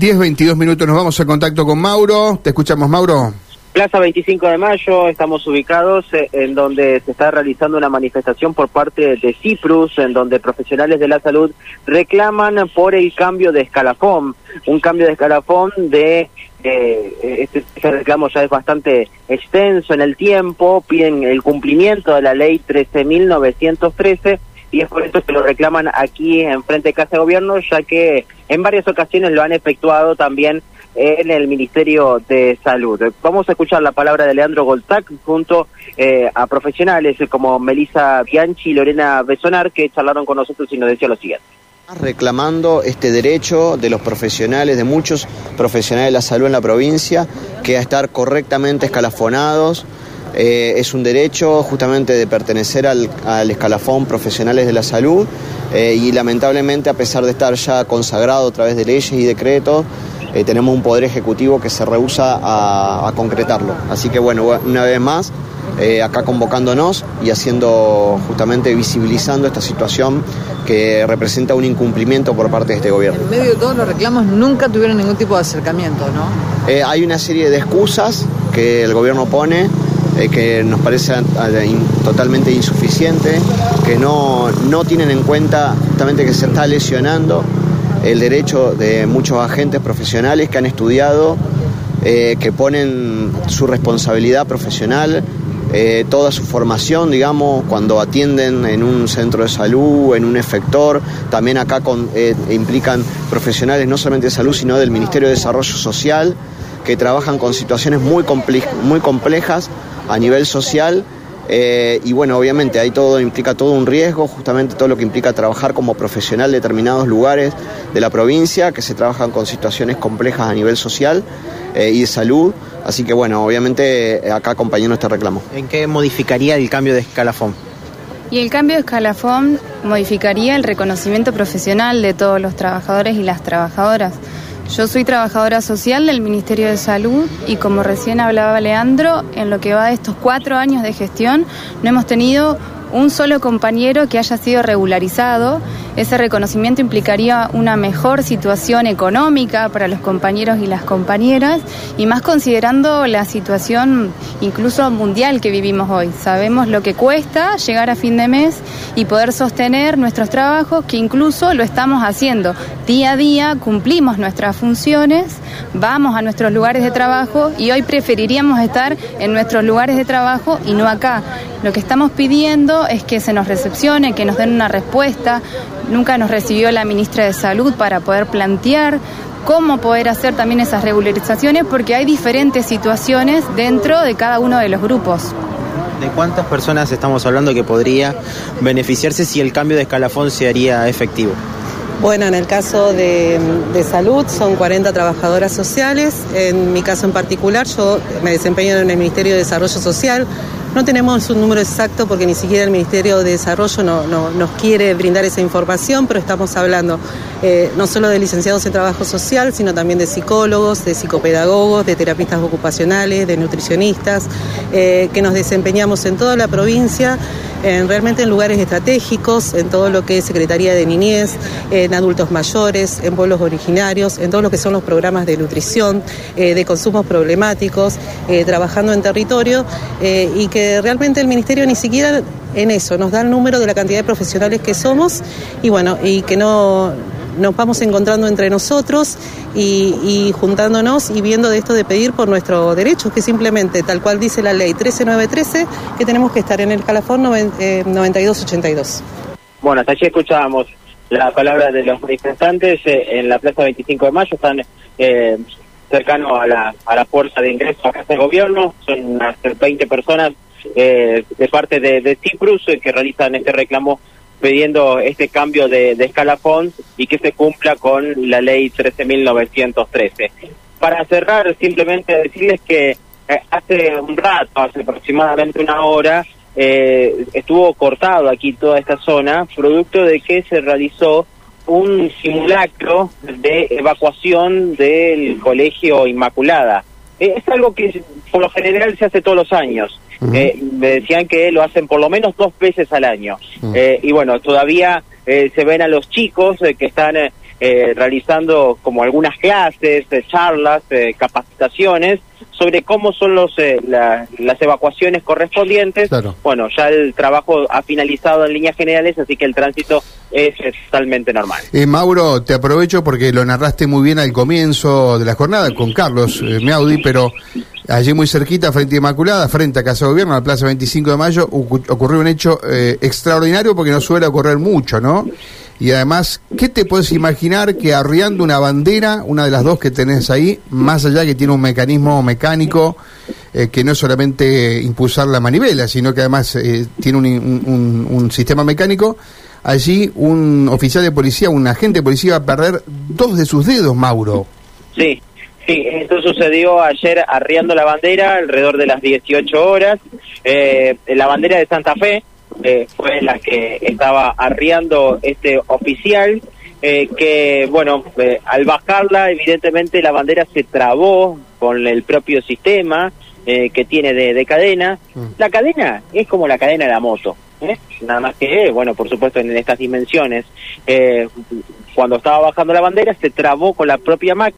10, 22 minutos nos vamos a contacto con Mauro. Te escuchamos, Mauro. Plaza 25 de Mayo, estamos ubicados eh, en donde se está realizando una manifestación por parte de Ciprus, en donde profesionales de la salud reclaman por el cambio de escalafón, un cambio de escalafón de eh, este, este, reclamo ya es bastante extenso en el tiempo, piden el cumplimiento de la ley 13.913 y es por eso que lo reclaman aquí en frente de Casa de Gobierno, ya que en varias ocasiones lo han efectuado también en el Ministerio de Salud. Vamos a escuchar la palabra de Leandro Goltac junto eh, a profesionales como Melisa Bianchi y Lorena Besonar que charlaron con nosotros y nos decía lo siguiente reclamando este derecho de los profesionales, de muchos profesionales de la salud en la provincia, que a estar correctamente escalafonados. Eh, es un derecho justamente de pertenecer al, escalafón profesionales de la salud eh, y lamentablemente a pesar de estar ya consagrado a través de leyes y decretos, eh, tenemos un poder ejecutivo que se rehúsa a, concretarlo. Así que bueno, una vez más, acá convocándonos y haciendo justamente visibilizando esta situación que representa un incumplimiento por parte de este gobierno. En medio de todos los reclamos nunca tuvieron ningún tipo de acercamiento, ¿no? Hay una serie de excusas que el gobierno pone que nos parece totalmente insuficiente, que no, no tienen en cuenta justamente que se está lesionando el derecho de muchos agentes profesionales que han estudiado, eh, que ponen su responsabilidad profesional, eh, toda su formación, digamos, cuando atienden en un centro de salud, en un efector, también acá eh, implican profesionales no solamente de salud, sino del Ministerio de Desarrollo Social, que trabajan con situaciones muy complejas a nivel social eh, y bueno, obviamente ahí todo implica todo un riesgo, justamente todo lo que implica trabajar como profesional de determinados lugares de la provincia, que se trabajan con situaciones complejas a nivel social eh, y de salud. Así que bueno, obviamente eh, acá acompañando este reclamo. ¿En qué modificaría el cambio de escalafón? Y el cambio de escalafón modificaría el reconocimiento profesional de todos los trabajadores y las trabajadoras. Yo soy trabajadora social del Ministerio de Salud y como recién hablaba Leandro, en lo que va de estos cuatro años de gestión no hemos tenido un solo compañero que haya sido regularizado. Ese reconocimiento implicaría una mejor situación económica para los compañeros y las compañeras y más considerando la situación incluso mundial que vivimos hoy. Sabemos lo que cuesta llegar a fin de mes y poder sostener nuestros trabajos, que incluso lo estamos haciendo día a día, cumplimos nuestras funciones, vamos a nuestros lugares de trabajo y hoy preferiríamos estar en nuestros lugares de trabajo y no acá. Lo que estamos pidiendo es que se nos recepcione, que nos den una respuesta. Nunca nos recibió la ministra de Salud para poder plantear cómo poder hacer también esas regularizaciones porque hay diferentes situaciones dentro de cada uno de los grupos. ¿De cuántas personas estamos hablando que podría beneficiarse si el cambio de escalafón se haría efectivo? Bueno, en el caso de, salud son 40 trabajadoras sociales. En mi caso en particular, yo me desempeño en el Ministerio de Desarrollo Social. No tenemos un número exacto porque ni siquiera el Ministerio de Desarrollo no, nos quiere brindar esa información, pero estamos hablando eh, no solo de licenciados en trabajo social, sino también de psicólogos, de psicopedagogos, de terapistas ocupacionales, de nutricionistas, eh, que nos desempeñamos en toda la provincia en, realmente en lugares estratégicos, en todo lo que es Secretaría de Niñez, en adultos mayores, en pueblos originarios, en todo lo que son los programas de nutrición, eh, de consumos problemáticos, eh, trabajando en territorio eh, y que realmente el Ministerio ni siquiera en eso nos da el número de la cantidad de profesionales que somos y bueno, y que no nos vamos encontrando entre nosotros y, juntándonos y viendo de esto de pedir por nuestros derechos, que simplemente, tal cual dice la ley 13913, que tenemos que estar en el calafón 9282. Eh, bueno, hasta allí escuchábamos la palabra de los manifestantes eh, en la Plaza 25 de Mayo, están eh, cercanos a la, a la puerta de ingreso a Casa de Gobierno, son unas 20 personas de parte de, de Ciprus que realizan este reclamo pidiendo este cambio de, escalafón y que se cumpla con la ley 13.913. Para cerrar, simplemente decirles que eh, hace un rato, hace aproximadamente una hora, eh, estuvo cortado aquí toda esta zona, producto de que se realizó un simulacro de evacuación del colegio Inmaculada. Eh, es algo que por lo general se hace todos los años. Eh, me decían que lo hacen por lo menos dos veces al año. Eh, y bueno, todavía se ven a los chicos que están eh, realizando como algunas clases, eh, charlas, eh, capacitaciones sobre cómo son los las evacuaciones correspondientes. Bueno, ya el trabajo ha finalizado en líneas generales, así que el tránsito es, totalmente normal. Mauro, te aprovecho porque lo narraste muy bien al comienzo de la jornada con Carlos Meaudi, pero allí muy cerquita, frente a Inmaculada, frente a Casa de Gobierno, a la Plaza 25 de Mayo, ocurrió un hecho extraordinario porque no suele ocurrir mucho, ¿no? Y además, ¿qué te puedes imaginar que arriando una bandera, una de las dos que tenés ahí, más allá que tiene un mecanismo mecánico, eh, que no es solamente impulsar la manivela, sino que además eh, tiene un, sistema mecánico, allí un oficial de policía, un agente de policía va a perder dos de sus dedos, Mauro. Sí, Sí, esto sucedió ayer arriando la bandera alrededor de las 18 horas. Eh, la bandera de Santa Fe, eh, fue la que estaba arriando este oficial, eh, que, bueno, eh, al bajarla, evidentemente la bandera se trabó con el propio sistema que tiene de, cadena. Mm. La cadena es como la cadena de la moto. Nada más que, bueno, por supuesto en estas dimensiones. cuando estaba bajando la bandera se trabó con la propia máquina.